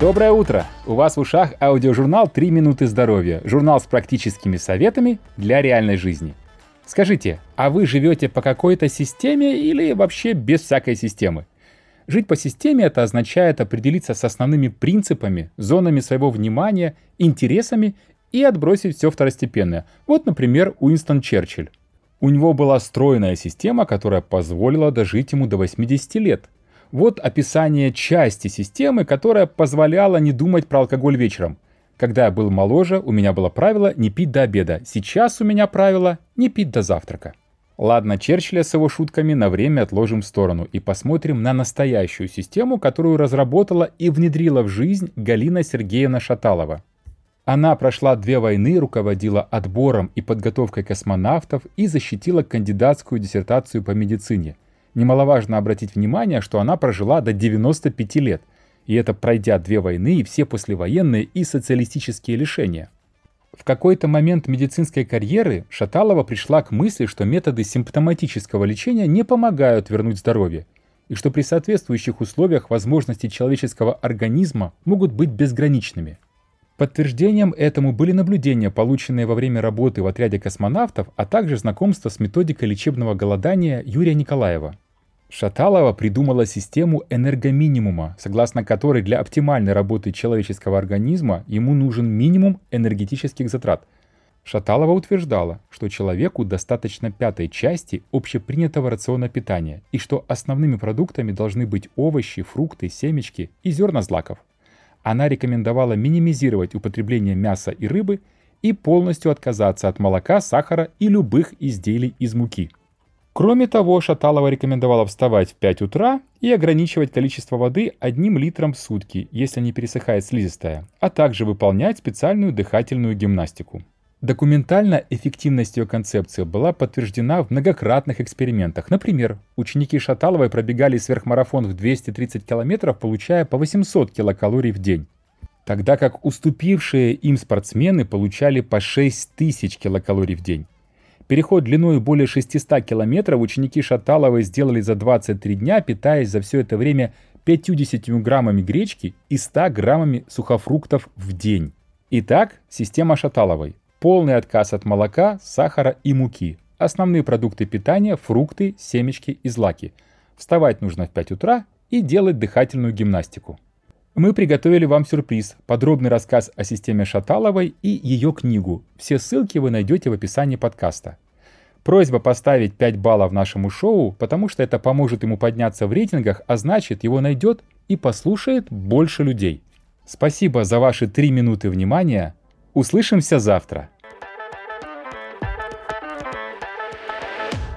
Доброе утро! У вас в ушах аудиожурнал «Три минуты здоровья». Журнал с практическими советами для реальной жизни. Скажите, а вы живете по какой-то системе или вообще без всякой системы? Жить по системе это означает определиться с основными принципами, зонами своего внимания, интересами и отбросить все второстепенное. Вот, например, Уинстон Черчилль. У него была стройная система, которая позволила дожить ему до 80 лет – вот описание части системы, которая позволяла не думать про алкоголь вечером. Когда я был моложе, у меня было правило не пить до обеда. Сейчас у меня правило не пить до завтрака. Ладно, Черчилля с его шутками на время отложим в сторону и посмотрим на настоящую систему, которую разработала и внедрила в жизнь Галина Сергеевна Шаталова. Она прошла две войны, руководила отбором и подготовкой космонавтов и защитила кандидатскую диссертацию по медицине – Немаловажно обратить внимание, что она прожила до 95 лет, и это пройдя две войны и все послевоенные и социалистические лишения. В какой-то момент медицинской карьеры Шаталова пришла к мысли, что методы симптоматического лечения не помогают вернуть здоровье, и что при соответствующих условиях возможности человеческого организма могут быть безграничными. Подтверждением этому были наблюдения, полученные во время работы в отряде космонавтов, а также знакомство с методикой лечебного голодания Юрия Николаева. Шаталова придумала систему энергоминимума, согласно которой для оптимальной работы человеческого организма ему нужен минимум энергетических затрат. Шаталова утверждала, что человеку достаточно пятой части общепринятого рациона питания и что основными продуктами должны быть овощи, фрукты, семечки и зерна злаков она рекомендовала минимизировать употребление мяса и рыбы и полностью отказаться от молока, сахара и любых изделий из муки. Кроме того, Шаталова рекомендовала вставать в 5 утра и ограничивать количество воды одним литром в сутки, если не пересыхает слизистая, а также выполнять специальную дыхательную гимнастику. Документально эффективность ее концепции была подтверждена в многократных экспериментах. Например, ученики Шаталовой пробегали сверхмарафон в 230 километров, получая по 800 килокалорий в день. Тогда как уступившие им спортсмены получали по 6000 килокалорий в день. Переход длиной более 600 километров ученики Шаталовой сделали за 23 дня, питаясь за все это время 50 граммами гречки и 100 граммами сухофруктов в день. Итак, система Шаталовой. Полный отказ от молока, сахара и муки. Основные продукты питания – фрукты, семечки и злаки. Вставать нужно в 5 утра и делать дыхательную гимнастику. Мы приготовили вам сюрприз – подробный рассказ о системе Шаталовой и ее книгу. Все ссылки вы найдете в описании подкаста. Просьба поставить 5 баллов нашему шоу, потому что это поможет ему подняться в рейтингах, а значит его найдет и послушает больше людей. Спасибо за ваши 3 минуты внимания – Услышимся завтра.